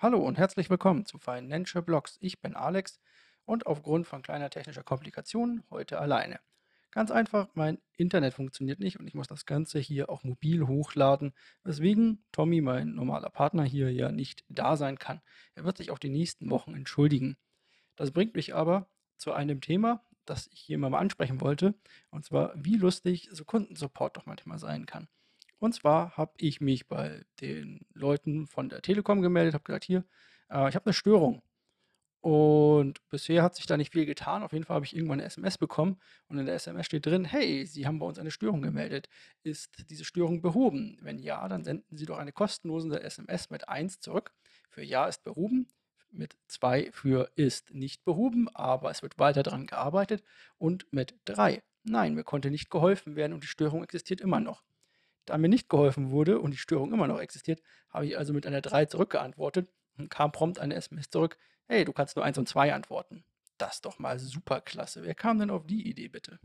Hallo und herzlich willkommen zu Financial Blogs. Ich bin Alex und aufgrund von kleiner technischer Komplikationen heute alleine. Ganz einfach, mein Internet funktioniert nicht und ich muss das Ganze hier auch mobil hochladen, weswegen Tommy, mein normaler Partner hier, ja nicht da sein kann. Er wird sich auch die nächsten Wochen entschuldigen. Das bringt mich aber zu einem Thema, das ich hier mal ansprechen wollte, und zwar, wie lustig so Kundensupport doch manchmal sein kann. Und zwar habe ich mich bei den Leuten von der Telekom gemeldet, habe gesagt, hier, äh, ich habe eine Störung. Und bisher hat sich da nicht viel getan. Auf jeden Fall habe ich irgendwann eine SMS bekommen und in der SMS steht drin, hey, Sie haben bei uns eine Störung gemeldet. Ist diese Störung behoben? Wenn ja, dann senden Sie doch eine kostenlose SMS mit 1 zurück. Für Ja ist behoben, mit 2 für ist nicht behoben, aber es wird weiter daran gearbeitet und mit 3, nein, mir konnte nicht geholfen werden und die Störung existiert immer noch. Da mir nicht geholfen wurde und die Störung immer noch existiert, habe ich also mit einer 3 zurückgeantwortet und kam prompt eine SMS zurück, hey, du kannst nur 1 und 2 antworten. Das ist doch mal super klasse. Wer kam denn auf die Idee bitte?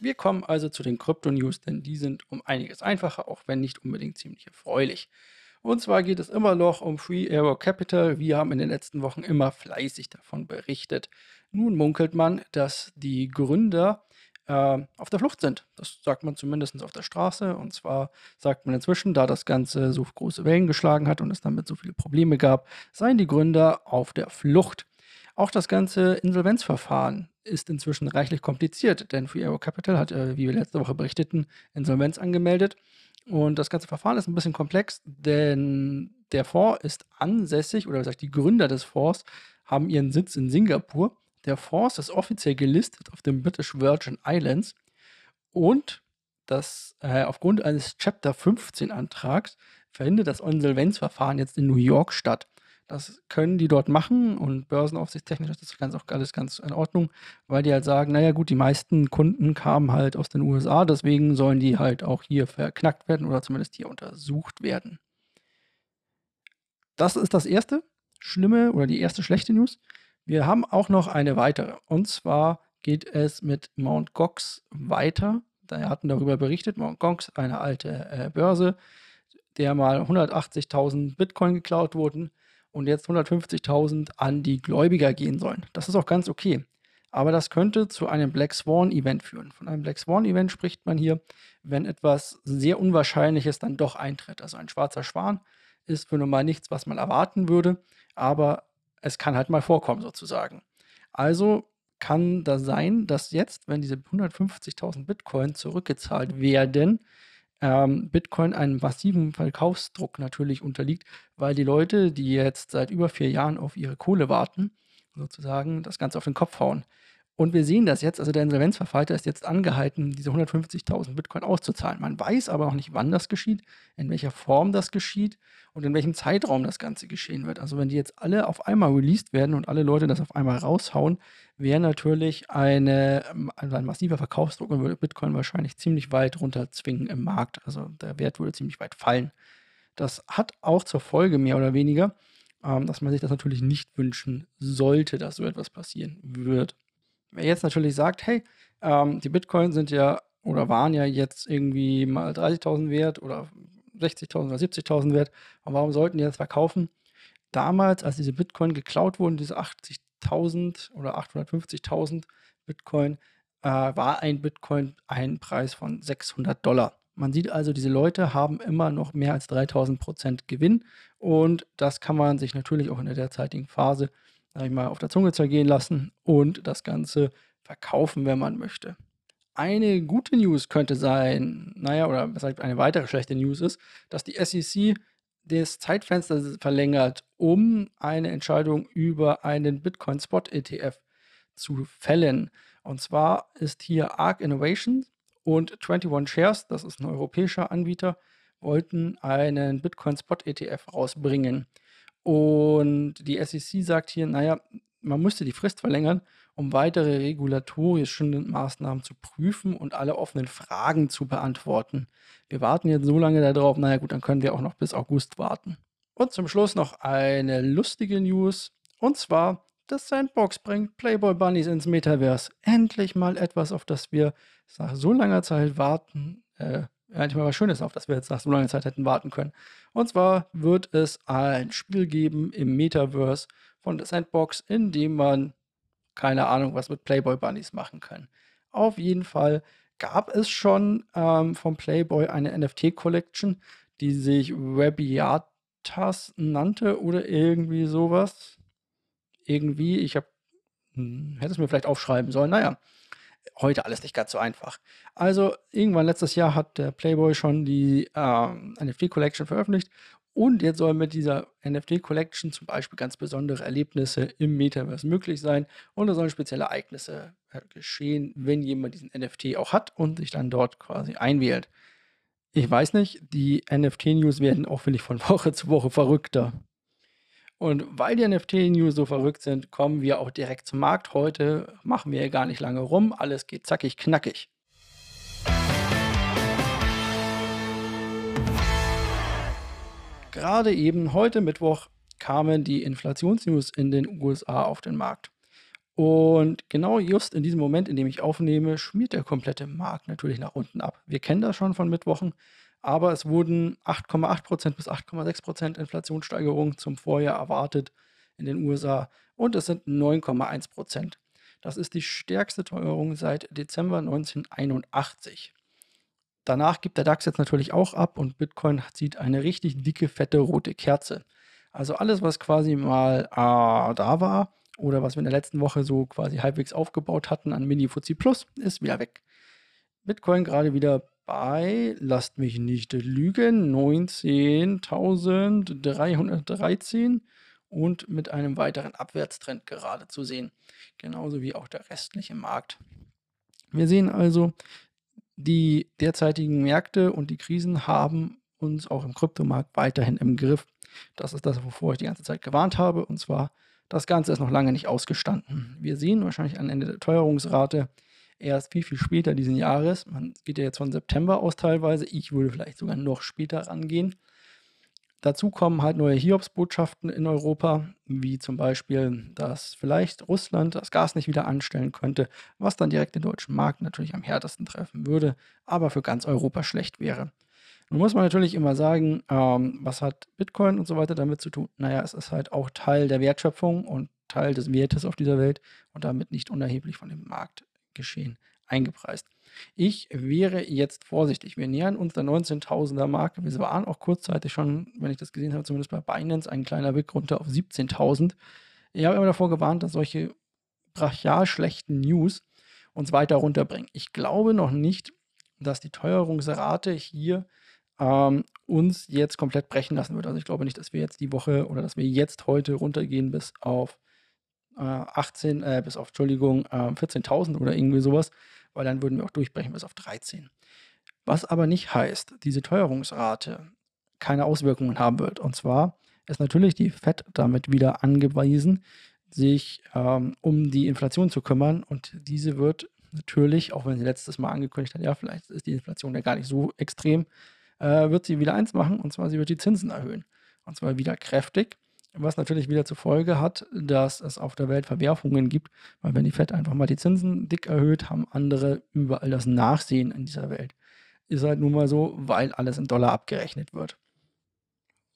Wir kommen also zu den Krypto-News, denn die sind um einiges einfacher, auch wenn nicht unbedingt ziemlich erfreulich. Und zwar geht es immer noch um Free Aero Capital. Wir haben in den letzten Wochen immer fleißig davon berichtet. Nun munkelt man, dass die Gründer äh, auf der Flucht sind. Das sagt man zumindest auf der Straße. Und zwar sagt man inzwischen, da das Ganze so große Wellen geschlagen hat und es damit so viele Probleme gab, seien die Gründer auf der Flucht. Auch das ganze Insolvenzverfahren ist inzwischen reichlich kompliziert, denn Free Aero Capital hat, äh, wie wir letzte Woche berichteten, Insolvenz angemeldet. Und das ganze Verfahren ist ein bisschen komplex, denn der Fonds ist ansässig, oder gesagt, die Gründer des Fonds haben ihren Sitz in Singapur. Der Fonds ist offiziell gelistet auf den British Virgin Islands und das äh, aufgrund eines Chapter 15 Antrags verhindert das Insolvenzverfahren jetzt in New York statt. Das können die dort machen und börsenaufsichtstechnisch ist das ganz auch alles ganz in Ordnung, weil die halt sagen, naja gut, die meisten Kunden kamen halt aus den USA, deswegen sollen die halt auch hier verknackt werden oder zumindest hier untersucht werden. Das ist das erste schlimme oder die erste schlechte News. Wir haben auch noch eine weitere und zwar geht es mit Mt. Gox weiter. Da hatten darüber berichtet, Mt. Gox, eine alte äh, Börse, der mal 180.000 Bitcoin geklaut wurden und jetzt 150.000 an die Gläubiger gehen sollen. Das ist auch ganz okay. Aber das könnte zu einem Black Swan-Event führen. Von einem Black Swan-Event spricht man hier, wenn etwas sehr Unwahrscheinliches dann doch eintritt. Also ein schwarzer Schwan ist für normal nichts, was man erwarten würde, aber es kann halt mal vorkommen sozusagen. Also kann das sein, dass jetzt, wenn diese 150.000 Bitcoin zurückgezahlt werden, ähm, Bitcoin einem massiven Verkaufsdruck natürlich unterliegt, weil die Leute, die jetzt seit über vier Jahren auf ihre Kohle warten, sozusagen das Ganze auf den Kopf hauen. Und wir sehen das jetzt, also der Insolvenzverwalter ist jetzt angehalten, diese 150.000 Bitcoin auszuzahlen. Man weiß aber noch nicht, wann das geschieht, in welcher Form das geschieht und in welchem Zeitraum das Ganze geschehen wird. Also wenn die jetzt alle auf einmal released werden und alle Leute das auf einmal raushauen, wäre natürlich eine, also ein massiver Verkaufsdruck und würde Bitcoin wahrscheinlich ziemlich weit runterzwingen im Markt. Also der Wert würde ziemlich weit fallen. Das hat auch zur Folge mehr oder weniger, ähm, dass man sich das natürlich nicht wünschen sollte, dass so etwas passieren wird. Wer jetzt natürlich sagt, hey, ähm, die Bitcoin sind ja oder waren ja jetzt irgendwie mal 30.000 wert oder 60.000 oder 70.000 wert, und warum sollten die jetzt verkaufen? Damals, als diese Bitcoin geklaut wurden, diese 80.000 oder 850.000 Bitcoin, äh, war ein Bitcoin ein Preis von 600 Dollar. Man sieht also, diese Leute haben immer noch mehr als 3000 Prozent Gewinn und das kann man sich natürlich auch in der derzeitigen Phase sag ich mal, auf der Zunge zergehen lassen und das Ganze verkaufen, wenn man möchte. Eine gute News könnte sein, naja, oder weshalb eine weitere schlechte News ist, dass die SEC das Zeitfenster verlängert, um eine Entscheidung über einen Bitcoin Spot ETF zu fällen. Und zwar ist hier ARC Innovation und 21 Shares, das ist ein europäischer Anbieter, wollten einen Bitcoin Spot ETF rausbringen. Und die SEC sagt hier, naja, man müsste die Frist verlängern, um weitere regulatorische Maßnahmen zu prüfen und alle offenen Fragen zu beantworten. Wir warten jetzt so lange darauf, naja gut, dann können wir auch noch bis August warten. Und zum Schluss noch eine lustige News. Und zwar, das Sandbox bringt Playboy Bunnies ins Metaverse. Endlich mal etwas, auf das wir nach so langer Zeit warten, äh, eigentlich mal was Schönes, auf das wir jetzt nach so langer Zeit hätten warten können. Und zwar wird es ein Spiel geben im Metaverse von der Sandbox, in dem man keine Ahnung, was mit Playboy Bunnies machen kann. Auf jeden Fall gab es schon ähm, vom Playboy eine NFT-Collection, die sich Webiatas nannte oder irgendwie sowas. Irgendwie, ich habe, hm, hätte es mir vielleicht aufschreiben sollen. Naja, heute alles nicht ganz so einfach. Also irgendwann letztes Jahr hat der Playboy schon die ähm, NFT Collection veröffentlicht und jetzt soll mit dieser NFT Collection zum Beispiel ganz besondere Erlebnisse im Metaverse möglich sein und da sollen spezielle Ereignisse äh, geschehen, wenn jemand diesen NFT auch hat und sich dann dort quasi einwählt. Ich weiß nicht, die NFT-News werden auch, finde ich, von Woche zu Woche verrückter. Und weil die NFT-News so verrückt sind, kommen wir auch direkt zum Markt. Heute machen wir gar nicht lange rum. Alles geht zackig, knackig. Gerade eben heute Mittwoch kamen die Inflationsnews in den USA auf den Markt. Und genau just in diesem Moment, in dem ich aufnehme, schmiert der komplette Markt natürlich nach unten ab. Wir kennen das schon von Mittwochen aber es wurden 8,8% bis 8,6% Inflationssteigerung zum Vorjahr erwartet in den USA und es sind 9,1%. Das ist die stärkste Teuerung seit Dezember 1981. Danach gibt der DAX jetzt natürlich auch ab und Bitcoin zieht eine richtig dicke, fette rote Kerze. Also alles, was quasi mal äh, da war oder was wir in der letzten Woche so quasi halbwegs aufgebaut hatten an Mini Fuzzi Plus, ist wieder weg. Bitcoin gerade wieder bei, lasst mich nicht lügen, 19.313 und mit einem weiteren Abwärtstrend gerade zu sehen. Genauso wie auch der restliche Markt. Wir sehen also, die derzeitigen Märkte und die Krisen haben uns auch im Kryptomarkt weiterhin im Griff. Das ist das, wovor ich die ganze Zeit gewarnt habe. Und zwar, das Ganze ist noch lange nicht ausgestanden. Wir sehen wahrscheinlich am Ende der Teuerungsrate erst viel, viel später diesen Jahres. Man geht ja jetzt von September aus teilweise. Ich würde vielleicht sogar noch später rangehen. Dazu kommen halt neue Hiobsbotschaften in Europa, wie zum Beispiel, dass vielleicht Russland das Gas nicht wieder anstellen könnte, was dann direkt den deutschen Markt natürlich am härtesten treffen würde, aber für ganz Europa schlecht wäre. Nun muss man natürlich immer sagen, ähm, was hat Bitcoin und so weiter damit zu tun? Naja, es ist halt auch Teil der Wertschöpfung und Teil des Wertes auf dieser Welt und damit nicht unerheblich von dem Markt Geschehen eingepreist. Ich wäre jetzt vorsichtig. Wir nähern uns der 19.000er Marke. Wir waren auch kurzzeitig schon, wenn ich das gesehen habe, zumindest bei Binance, ein kleiner Weg runter auf 17.000. Ich habe immer davor gewarnt, dass solche brachial schlechten News uns weiter runterbringen. Ich glaube noch nicht, dass die Teuerungsrate hier ähm, uns jetzt komplett brechen lassen wird. Also ich glaube nicht, dass wir jetzt die Woche oder dass wir jetzt heute runtergehen bis auf 18, äh, bis auf, Entschuldigung, äh, 14.000 oder irgendwie sowas, weil dann würden wir auch durchbrechen bis auf 13. Was aber nicht heißt, diese Teuerungsrate keine Auswirkungen haben wird. Und zwar ist natürlich die FED damit wieder angewiesen, sich ähm, um die Inflation zu kümmern. Und diese wird natürlich, auch wenn sie letztes Mal angekündigt hat, ja, vielleicht ist die Inflation ja gar nicht so extrem, äh, wird sie wieder eins machen, und zwar sie wird die Zinsen erhöhen. Und zwar wieder kräftig was natürlich wieder zur Folge hat, dass es auf der Welt Verwerfungen gibt, weil wenn die FED einfach mal die Zinsen dick erhöht, haben andere überall das Nachsehen in dieser Welt. Ist halt nun mal so, weil alles in Dollar abgerechnet wird.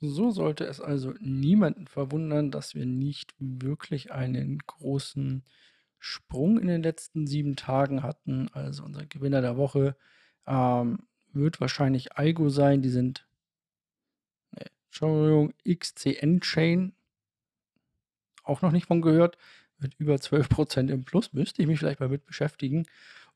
So sollte es also niemanden verwundern, dass wir nicht wirklich einen großen Sprung in den letzten sieben Tagen hatten. Also unser Gewinner der Woche ähm, wird wahrscheinlich Algo sein. Die sind Entschuldigung, XCN-Chain, auch noch nicht von gehört, mit über 12% im Plus, müsste ich mich vielleicht mal mit beschäftigen.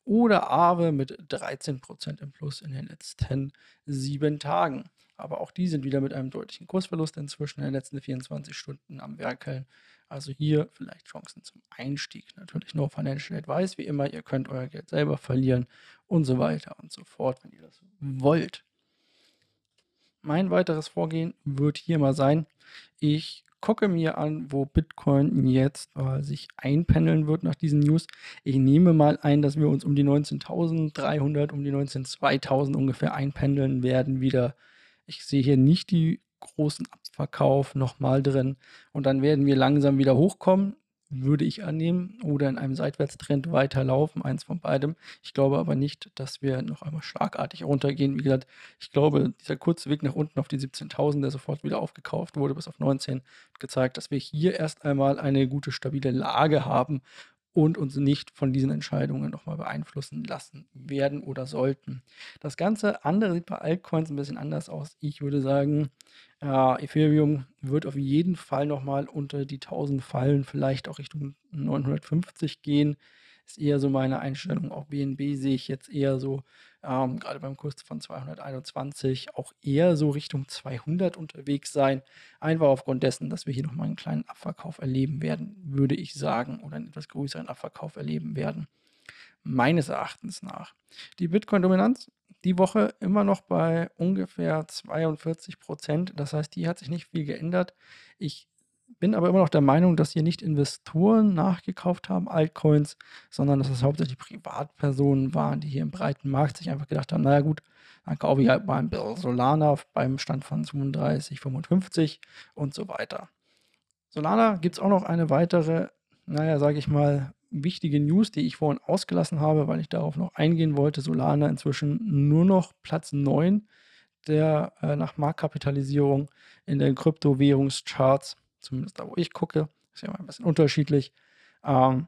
Oder Aave mit 13% im Plus in den letzten sieben Tagen. Aber auch die sind wieder mit einem deutlichen Kursverlust inzwischen in den letzten 24 Stunden am Werkeln. Also hier vielleicht Chancen zum Einstieg. Natürlich nur Financial Advice, wie immer. Ihr könnt euer Geld selber verlieren und so weiter und so fort, wenn ihr das wollt. Mein weiteres Vorgehen wird hier mal sein, ich gucke mir an, wo Bitcoin jetzt äh, sich einpendeln wird nach diesen News. Ich nehme mal ein, dass wir uns um die 19.300, um die 19.2000 ungefähr einpendeln werden wieder. Ich sehe hier nicht die großen Abverkauf nochmal drin und dann werden wir langsam wieder hochkommen. Würde ich annehmen, oder in einem Seitwärtstrend weiterlaufen, eins von beidem. Ich glaube aber nicht, dass wir noch einmal schlagartig runtergehen. Wie gesagt, ich glaube, dieser kurze Weg nach unten auf die 17.000, der sofort wieder aufgekauft wurde, bis auf 19, hat gezeigt, dass wir hier erst einmal eine gute, stabile Lage haben und uns nicht von diesen Entscheidungen nochmal beeinflussen lassen werden oder sollten. Das ganze andere sieht bei Altcoins ein bisschen anders aus. Ich würde sagen, äh, Ethereum wird auf jeden Fall nochmal unter die 1000 fallen, vielleicht auch Richtung 950 gehen. Ist eher so meine Einstellung. Auch BNB sehe ich jetzt eher so, ähm, gerade beim Kurs von 221, auch eher so Richtung 200 unterwegs sein. Einfach aufgrund dessen, dass wir hier nochmal einen kleinen Abverkauf erleben werden, würde ich sagen, oder einen etwas größeren Abverkauf erleben werden. Meines Erachtens nach. Die Bitcoin-Dominanz die Woche immer noch bei ungefähr 42 Prozent. Das heißt, die hat sich nicht viel geändert. Ich bin aber immer noch der Meinung, dass hier nicht Investoren nachgekauft haben, Altcoins, sondern dass es hauptsächlich Privatpersonen waren, die hier im breiten Markt sich einfach gedacht haben, naja gut, dann kaufe ich halt mal ein bisschen Solana beim Stand von 32, 55 und so weiter. Solana gibt es auch noch eine weitere, naja, sage ich mal, wichtige News, die ich vorhin ausgelassen habe, weil ich darauf noch eingehen wollte. Solana inzwischen nur noch Platz 9 der äh, nach Marktkapitalisierung in den Kryptowährungscharts zumindest da, wo ich gucke, ist ja immer ein bisschen unterschiedlich. Ähm,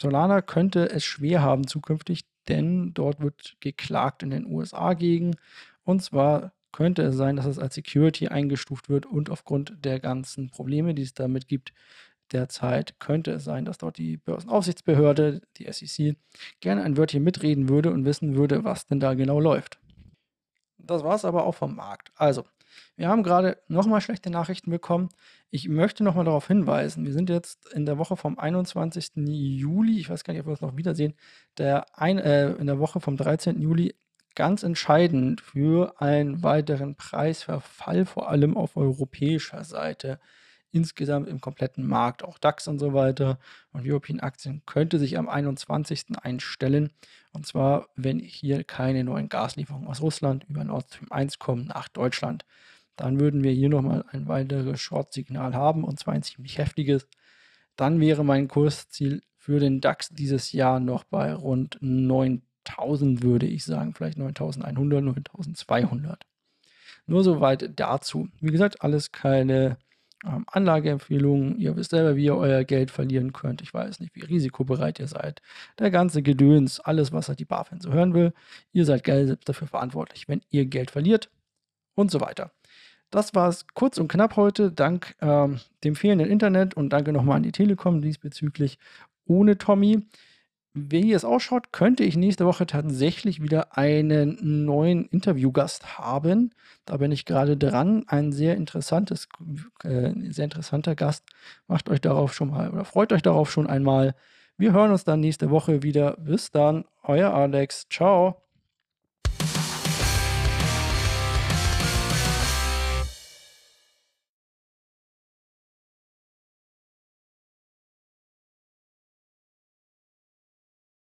Solana könnte es schwer haben zukünftig, denn dort wird geklagt in den USA gegen. Und zwar könnte es sein, dass es als Security eingestuft wird und aufgrund der ganzen Probleme, die es damit gibt, derzeit könnte es sein, dass dort die Börsenaufsichtsbehörde, die SEC, gerne ein Wörtchen mitreden würde und wissen würde, was denn da genau läuft. Das war es aber auch vom Markt. Also, wir haben gerade nochmal schlechte Nachrichten bekommen. Ich möchte nochmal darauf hinweisen, wir sind jetzt in der Woche vom 21. Juli, ich weiß gar nicht, ob wir uns noch wiedersehen, der ein, äh, in der Woche vom 13. Juli ganz entscheidend für einen weiteren Preisverfall, vor allem auf europäischer Seite insgesamt im kompletten Markt, auch DAX und so weiter und European Aktien könnte sich am 21. einstellen. Und zwar, wenn hier keine neuen Gaslieferungen aus Russland über Nord Stream 1 kommen nach Deutschland. Dann würden wir hier nochmal ein weiteres Short-Signal haben und zwar ein ziemlich heftiges. Dann wäre mein Kursziel für den DAX dieses Jahr noch bei rund 9000, würde ich sagen, vielleicht 9100, 9200. Nur soweit dazu. Wie gesagt, alles keine Anlageempfehlungen. Ihr wisst selber, wie ihr euer Geld verlieren könnt. Ich weiß nicht, wie risikobereit ihr seid. Der ganze Gedöns, alles, was halt die BaFin so hören will. Ihr seid Geld selbst dafür verantwortlich, wenn ihr Geld verliert und so weiter. Das war es kurz und knapp heute, dank ähm, dem fehlenden Internet und danke nochmal an die Telekom diesbezüglich. Ohne Tommy wie es ausschaut, könnte ich nächste Woche tatsächlich wieder einen neuen Interviewgast haben. Da bin ich gerade dran. Ein sehr interessantes, äh, sehr interessanter Gast. Macht euch darauf schon mal oder freut euch darauf schon einmal. Wir hören uns dann nächste Woche wieder. Bis dann, euer Alex. Ciao.